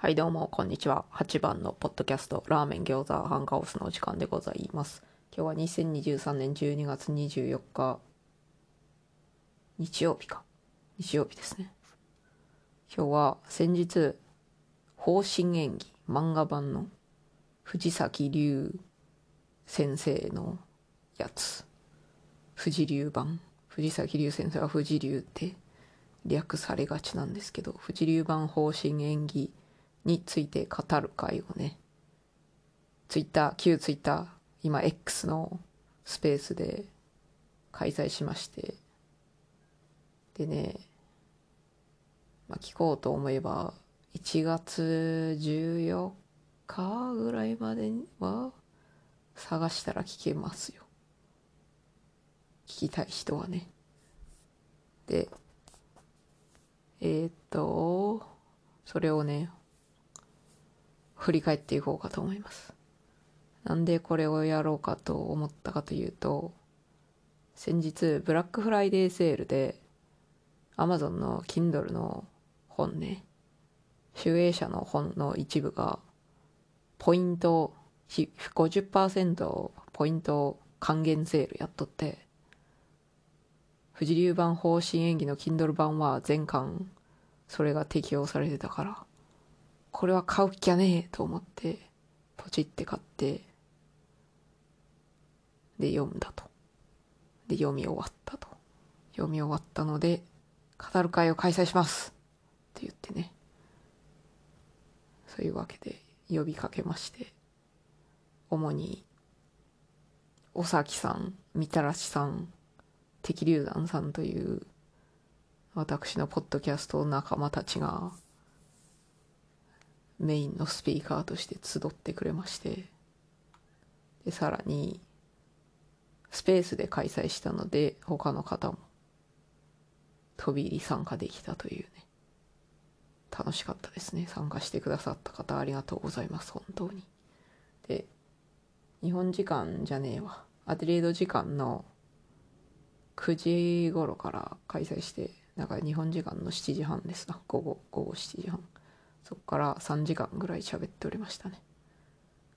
はいどうもこんにちは。8番のポッドキャストラーメン餃子ハンカオスのお時間でございます。今日は2023年12月24日日曜日か。日曜日ですね。今日は先日方針演技漫画版の藤崎龍先生のやつ。藤龍版。藤崎龍先生は藤龍って略されがちなんですけど藤龍版方針演技について語る会をね、ツイッター、旧ツイッター、今 X のスペースで開催しまして、でね、まあ、聞こうと思えば、1月14日ぐらいまでは探したら聞けますよ。聞きたい人はね。で、えー、っと、それをね、振り返っていこうかと思います。なんでこれをやろうかと思ったかというと、先日、ブラックフライデーセールで、Amazon の Kindle の本ね、集英社の本の一部が、ポイント、50%ポイント還元セールやっとって、富士流版方針演技の Kindle 版は全巻それが適用されてたから、これは買うきゃねえと思って、ポチって買って、で、読んだと。で、読み終わったと。読み終わったので、語る会を開催しますって言ってね。そういうわけで呼びかけまして、主に、おさきさん、みたらしさん、敵流山さんという、私のポッドキャスト仲間たちが、メインのスピーカーとして集ってくれましてでさらにスペースで開催したので他の方も飛び入り参加できたというね。楽しかったですね。参加してくださった方ありがとうございます。本当に。で日本時間じゃねえわ。アデレード時間の9時頃から開催してなんか日本時間の7時半です。な午後午後7時半。そこから3時間ぐらい喋っておりましたね。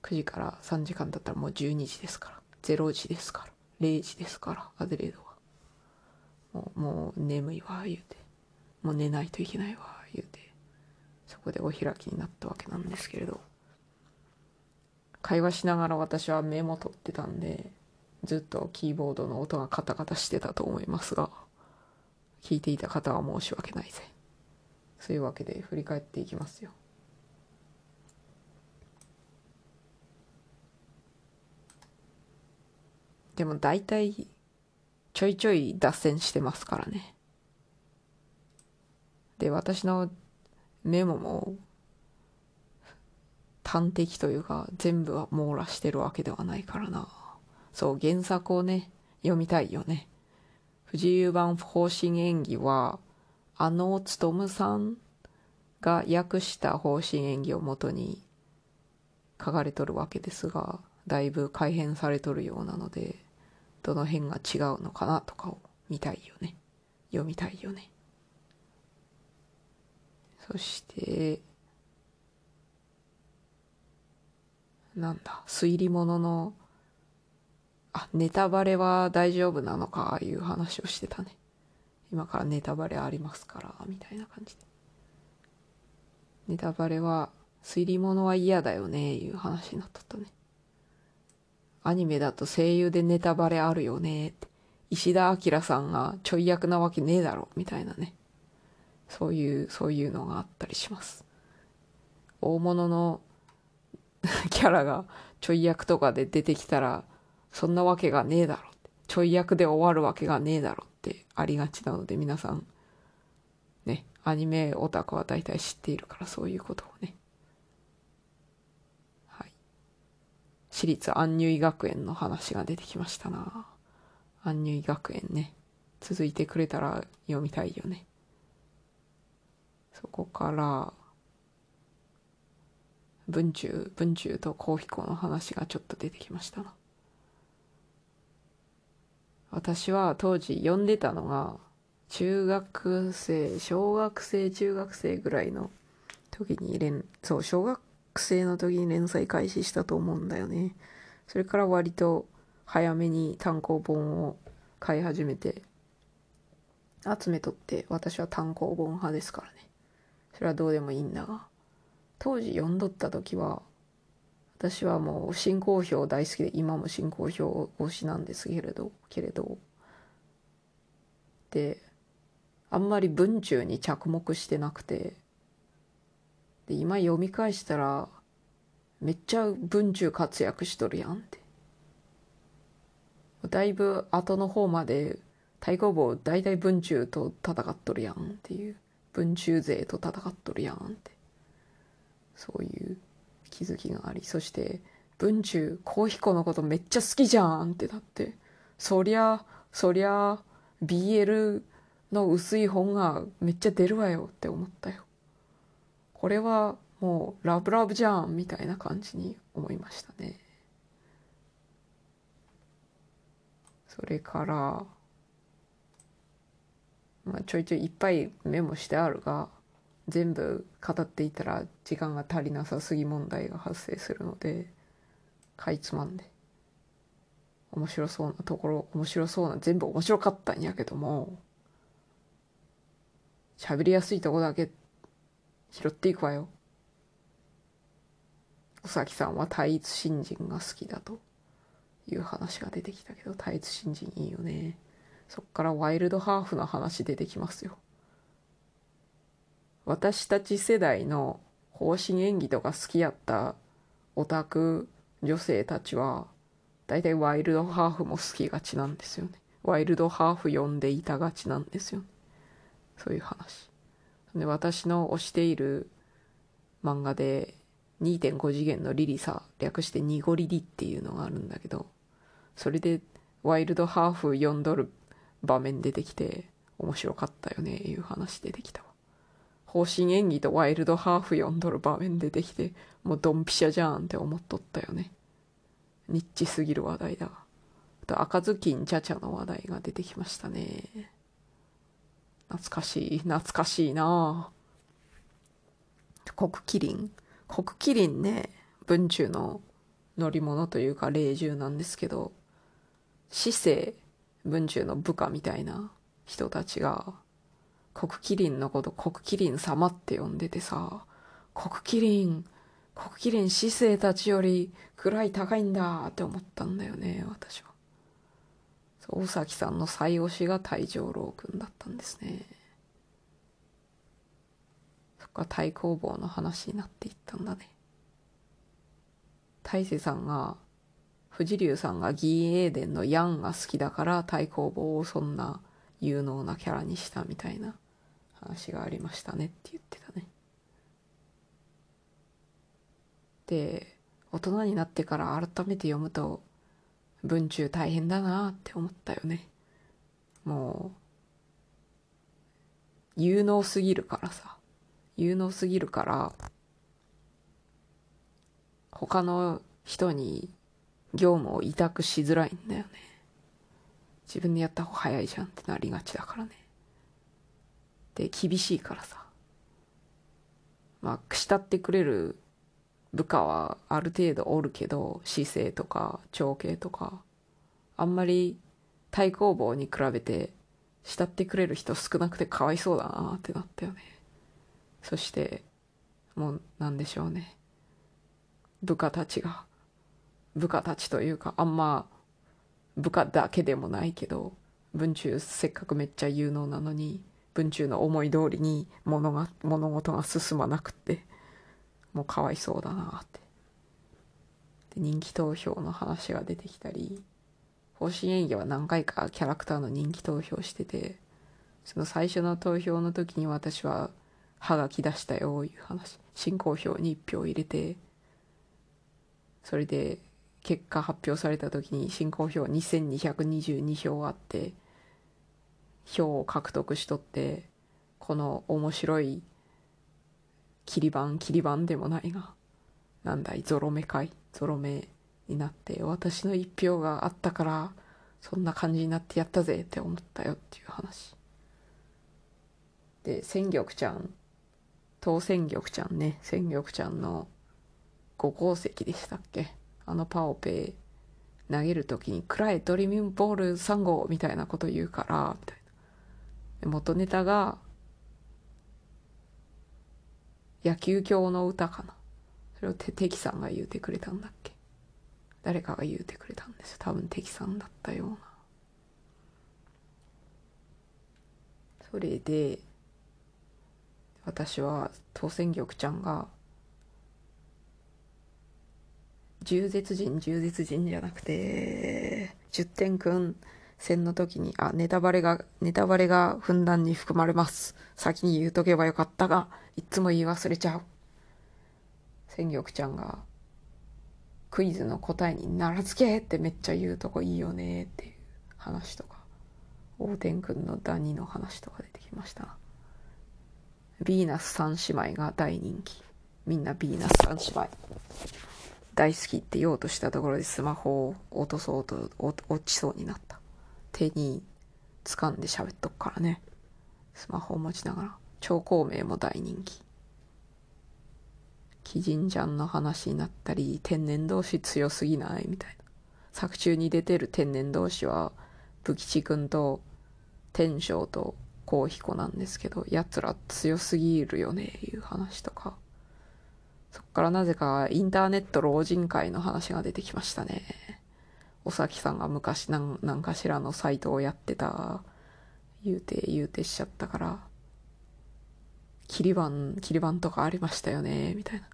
9時から3時間だったらもう12時ですから。0時ですから。0時ですから。アデレードは。もうもう眠いわ言うて。もう寝ないといけないわ言うて。そこでお開きになったわけなんですけれど。会話しながら私はメモ取ってたんでずっとキーボードの音がカタカタしてたと思いますが聞いていた方は申し訳ないぜ。そういうわけで振り返っていきますよ。でも大体ちょいちょい脱線してますからね。で、私のメモも端的というか全部は網羅してるわけではないからな。そう、原作をね、読みたいよね。不自由版方針演技はあの勉さんが訳した方針演技をもとに書かれとるわけですがだいぶ改変されとるようなのでどの辺が違うのかなとかを見たいよね。読みたいよね。そしてなんだ推理物のあネタバレは大丈夫なのかいう話をしてたね。今からネタバレありますからみたいな感じで。ネタバレは推理物は嫌だよねいう話になったとね。アニメだと声優でネタバレあるよねって。石田明さんがちょい役なわけねえだろみたいなね。そういうそういうのがあったりします。大物の キャラがちょい役とかで出てきたらそんなわけがねえだろちょい役で終わるわけがねえだろってありがちなので皆さんねアニメオタクは大体知っているからそういうことをね。はい。私立安入医学園の話が出てきましたな。安入医学園ね。続いてくれたら読みたいよね。そこから文中文中とコヒコの話がちょっと出てきましたな。私は当時読んでたのが中学生小学生中学生ぐらいの時に連そう小学生の時に連載開始したと思うんだよね。それから割と早めに単行本を買い始めて集めとって私は単行本派ですからね。それはどうでもいいんだが当時読んどった時は私はもう新公表大好きで今も新公表推しなんですけれどけれど。であんまり文中に着目してなくて。で今読み返したらめっちゃ文中活躍しとるやんって。だいぶ後の方まで対抗棒大体文中と戦っとるやんっていう。文中勢と戦っとるやんって。そういう気づきがありそして文中コヒコのことめっちゃ好きじゃんってなってそりゃそりゃ BL の薄い本がめっちゃ出るわよって思ったよ。これはもうラブラブじゃんみたいな感じに思いましたね。それからまあちょいちょいいっぱいメモしてあるが全部語っていたら時間が足りなさすぎ問題が発生するのでかいつまんで。面白そうなところ面白そうな全部面白かったんやけども喋りやすいとこだけ拾っていくわよ。尾崎さんは単一新人が好きだという話が出てきたけど単一新人いいよね。そっからワイルドハーフの話出てきますよ。私たち世代の方針演技とか好きやったオタク女性たちは大体ワイルドハーフも好きがちなんですよね。ワイルドハーフ読んでいたがちなんですよね。そういう話。で私の推している漫画で2.5次元のリリサ略してニゴリリっていうのがあるんだけどそれでワイルドハーフ読んどる場面出てきて面白かったよねいう話出てきたわ。方針演技とワイルドハーフ読んどる場面出てきてもうドンピシャじゃんって思っとったよね。ニッチすぎる話題だ。あと赤ずきんちゃちゃの話題が出てきましたね。懐かしい。懐かしいな。黒麒麟黒麒麟ね文中の乗り物というか霊獣なんですけど市政文中の部下みたいな人たちが黒麒麟のこと黒麒麟様って呼んでてさ黒麒麟黒麒麟市政たちより位高いんだって思ったんだよね私は。大崎さんの最推しが太上老君だったんですね。そっか太公望の話になっていったんだね。大勢さんが藤竜さんが義英伝のヤンが好きだから太公望をそんな有能なキャラにしたみたいな。話がありましたねって言ってたね。で大人になってから改めて読むと文中大変だなって思ったよね。もう有能すぎるからさ有能すぎるから他の人に業務を委託しづらいんだよね。自分でやった方が早いじゃんってなりがちだからね。で、厳しいからさ。まあ、慕ってくれる部下はある程度おるけど、姿勢とか長兄とか、あんまり対抗棒に比べて慕ってくれる人少なくてかわいそうだなってなったよね。そして、もうなんでしょうね。部下たちが、部下たちというか、あんま部下だけでもないけど、文中せっかくめっちゃ有能なのに、文中の思い通りに物が物事が進まなくってもうかわいそうだなって。で人気投票の話が出てきたり方針演技は何回かキャラクターの人気投票しててその最初の投票の時に私は歯がき出したよいう話。進行票に1票入れてそれで結果発表された時に進行票2222票あって票を獲得しとってこの面白い切り板切り板でもないがなんだいゾロ目かいゾロ目になって私の一票があったからそんな感じになってやったぜって思ったよっていう話。で千玉ちゃん当戦玉ちゃんね戦玉ちゃんの五鉱石でしたっけ？あのパオペ投げる時に「くらえドリームボール3号」みたいなこと言うからみたいな。元ネタが野球教の歌かな。それをて敵さんが言うてくれたんだっけ。誰かが言うてくれたんですよ。多分敵さんだったような。それで私は当選玉ちゃんが重絶人重絶人じゃなくて10点くん戦の時にあネタバレがネタバレがふんだんに含まれます。先に言うとけばよかったがいつも言い忘れちゃう。戦玉ちゃんがクイズの答えに「奈良漬け!」ってめっちゃ言うとこいいよねっていう話とか大天くんのダニの話とか出てきました。ヴィーナス三姉妹が大人気。みんなヴィーナス三姉妹。大好きって言おうとしたところでスマホを落とそうと落ちそうになった。手に掴んで喋っとくからね。スマホを持ちながら。超孔明も大人気。鬼神ちゃんの話になったり天然同士強すぎないみたいな。作中に出てる天然同士は武吉君と天正と幸彦なんですけどやつら強すぎるよねいう話とか。そっからなぜかインターネット老人会の話が出てきましたね。お崎さんが昔何何かしらのサイトをやってた言うて言うてしちゃったからキリ番キリ番とかありましたよねみたいな。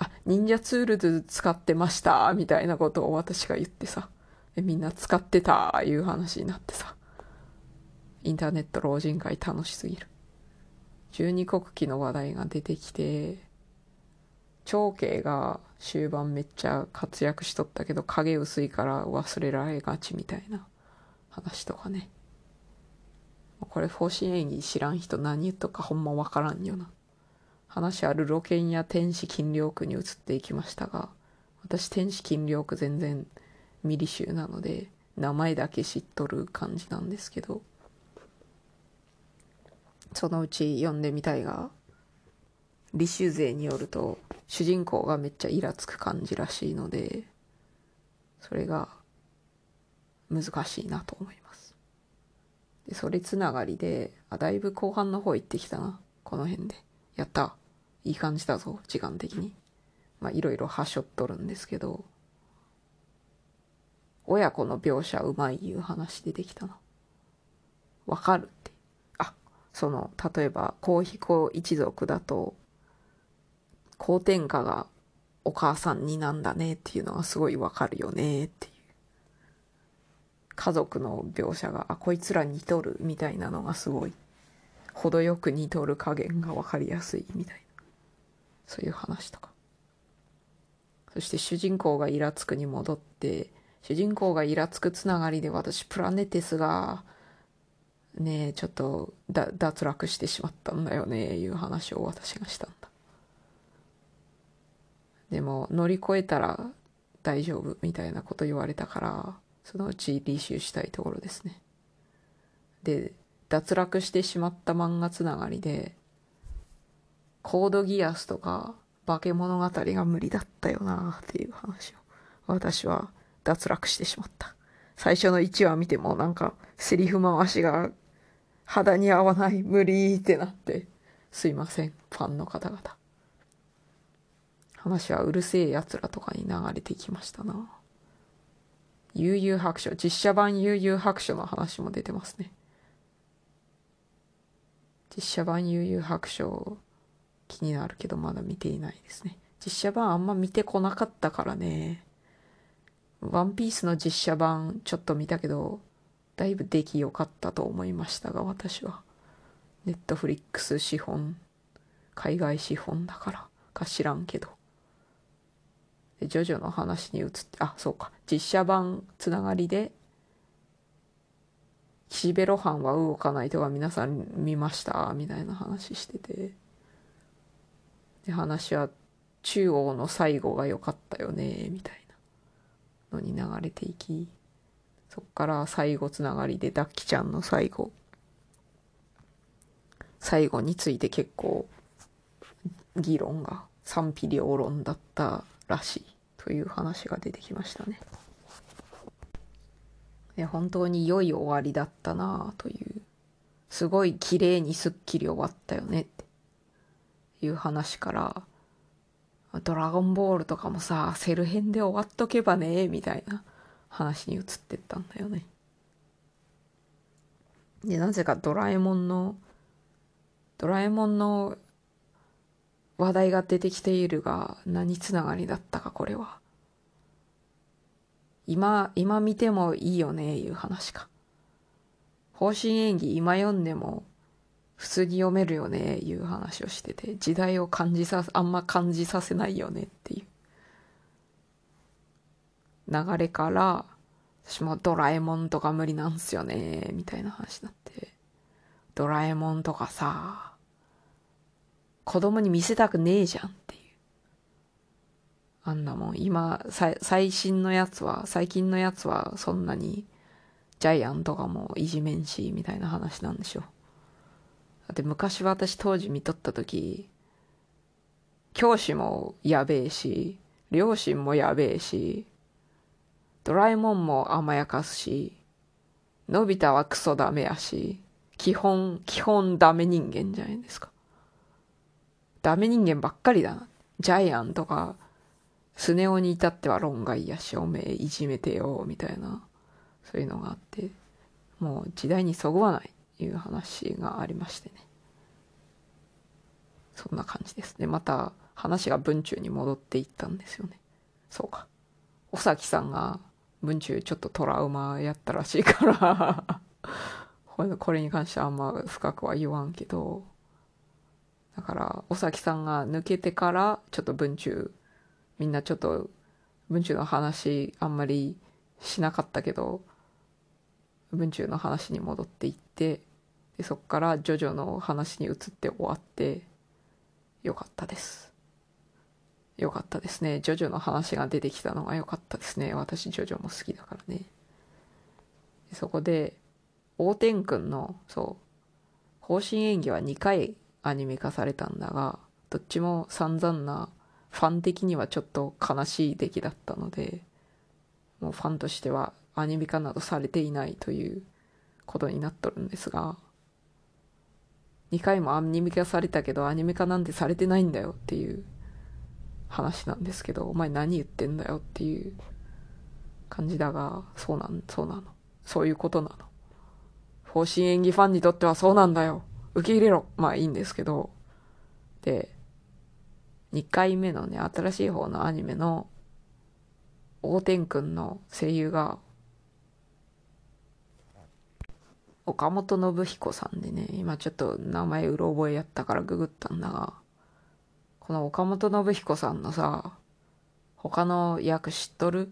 あ忍者ツールズ使ってましたみたいなことを私が言ってさみんな使ってたいう話になってさインターネット老人会楽しすぎる。十二国旗の話題が出てきて長慶が終盤めっちゃ活躍しとったけど影薄いから忘れられがちみたいな話とかね。これ方針演技知らん人何言っとかほんまわからんよな。話ある露見や天使金陵区に移っていきましたが私天使金陵区全然ミリ州なので名前だけ知っとる感じなんですけどそのうち読んでみたいが李修勢によると主人公がめっちゃイラつく感じらしいのでそれが難しいなと思います。でそれつながりであだいぶ後半の方行ってきたな。この辺で。やった。いい感じだぞ。時間的に。まあいろいろはしょっとるんですけど。親子の描写うまいいう話出てきたな。わかるって。あその例えば皇彦一族だと好天下がお母さんになんだねっていうのはすごいわかるよねっていう。家族の描写があこいつら似とるみたいなのがすごい程よく似とる加減が分かりやすいみたいな。そういう話とか。そして主人公がイラつくに戻って主人公がイラつくつながりで私プラネテスがねえちょっと脱落してしまったんだよねいう話を私がしたんだ。でも乗り越えたら大丈夫みたいなこと言われたからそのうち履修したいところですね。で脱落してしまった漫画つながりでコードギアスとか化け物語が無理だったよなっていう話を私は脱落してしまった。最初の1話見てもなんかセリフ回しが肌に合わない無理ってなってすいませんファンの方々。話はうるせえやつらとかに流れてきましたな。悠々白書。実写版悠々白書の話も出てますね。実写版悠々白書気になるけどまだ見ていないですね。実写版あんま見てこなかったからね。ワンピースの実写版ちょっと見たけどだいぶ出来良かったと思いましたが私は。ネットフリックス資本海外資本だから。か知らんけど。ジョジョの話に移ってあそうか。実写版つながりで岸辺露伴は動かないとか皆さん見ました？みたいな話してて。で話は中央の最後が良かったよね？みたいなのに流れていきそっから最後つながりでダッキちゃんの最後。最後について結構議論が賛否両論だったらしいという話が出てきましたね。で本当に良い終わりだったなあというすごい綺麗にすっきり終わったよねっていう話からドラゴンボールとかもさセル編で終わっとけばねみたいな話に移ってったんだよね。でなぜかドラえもんのドラえもんの話題が出てきているが何つながりだったかこれは。今、今見てもいいよね、いう話か。方針演技今読んでも普通に読めるよね、いう話をしてて、時代を感じさ、あんま感じさせないよねっていう流れから、私もドラえもんとか無理なんすよね、みたいな話になって。ドラえもんとかさ、子供に見せたくねえじゃんっていう。あんなもん、今、最新のやつは、最近のやつはそんなに、ジャイアンとかもいじめんし、みたいな話なんでしょ。だって昔私当時見とった時、教師もやべえし、両親もやべえし、ドラえもんも甘やかすし、のび太はクソダメやし、基本、基本ダメ人間じゃないですか。ダメ人間ばっかりだな。ジャイアンとか、スネ夫に至っては論外やし、おめえいじめてよ、みたいな、そういうのがあって、もう時代にそぐわないいう話がありましてね。そんな感じですね。また話が文中に戻っていったんですよね。そうか。尾崎さんが文中ちょっとトラウマやったらしいから これに関してはあんま深くは言わんけど、だから尾崎さんが抜けてからちょっと文中みんなちょっと文中の話あんまりしなかったけど文中の話に戻っていってでそっからジョジョの話に移って終わってよかったです。よかったですね。ジョジョの話が出てきたのがよかったですね。私ジョジョも好きだからね。そこで横天くんのそう方針演技は2回アニメ化されたんだがどっちも散々なファン的にはちょっと悲しい出来だったので、もうファンとしてはアニメ化などされていないということになっとるんですが、2回もアニメ化されたけどアニメ化なんてされてないんだよっていう話なんですけど、お前何言ってんだよっていう感じだが、そうなん、そうなの。そういうことなの。方針演技ファンにとってはそうなんだよ。受け入れろ。まあいいんですけど。で、2回目のね、新しい方のアニメの、大天くんの声優が、岡本信彦さんでね、今ちょっと名前うろ覚えやったからググったんだが、この岡本信彦さんのさ、他の役知っとる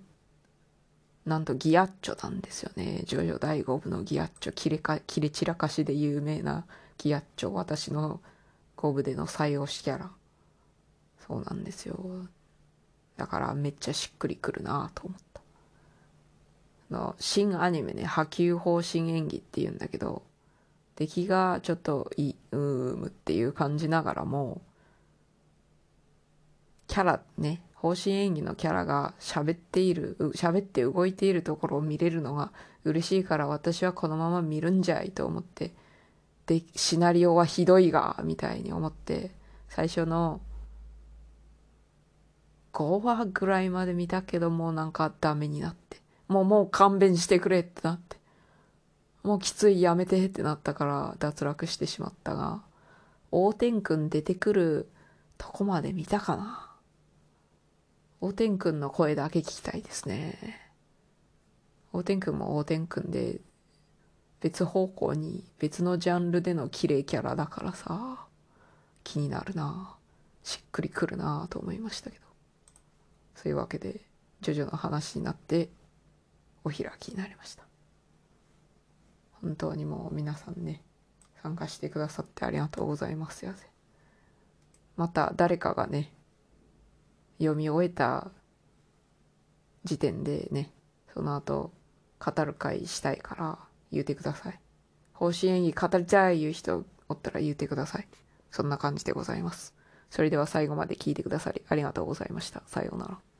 なんとギアッチョなんですよね。ジョジョ第5部のギアッチョ、キレか、キレ散らかしで有名なギアッチョ、私の5部での最推しキャラ。そうなんですよ。だからめっちゃしっくりくるなと思った。の新アニメね、波及方針演技って言うんだけど、出来がちょっといい、うーむっていう感じながらも、キャラね、方針演技のキャラが喋っている、喋って動いているところを見れるのが嬉しいから私はこのまま見るんじゃいと思って、で、シナリオはひどいが、みたいに思って、最初の5話ぐらいまで見たけどもうなんかダメになって。もうもう勘弁してくれってなって。もうきついやめてってなったから脱落してしまったが、大天くん出てくるとこまで見たかな。大天くんの声だけ聞きたいですね。大天くんも大天くんで別方向に別のジャンルでの綺麗キャラだからさ、気になるな。しっくりくるなと思いましたけど。そういうわけで、ジョジョの話になって、お開きになりました。本当にもう皆さんね、参加してくださってありがとうございますやぜ。また誰かがね、読み終えた時点でね、その後語る会したいから言うてください。方針演技語りたい言う人おったら言うてください。そんな感じでございます。それでは最後まで聞いてくださりありがとうございました。さようなら。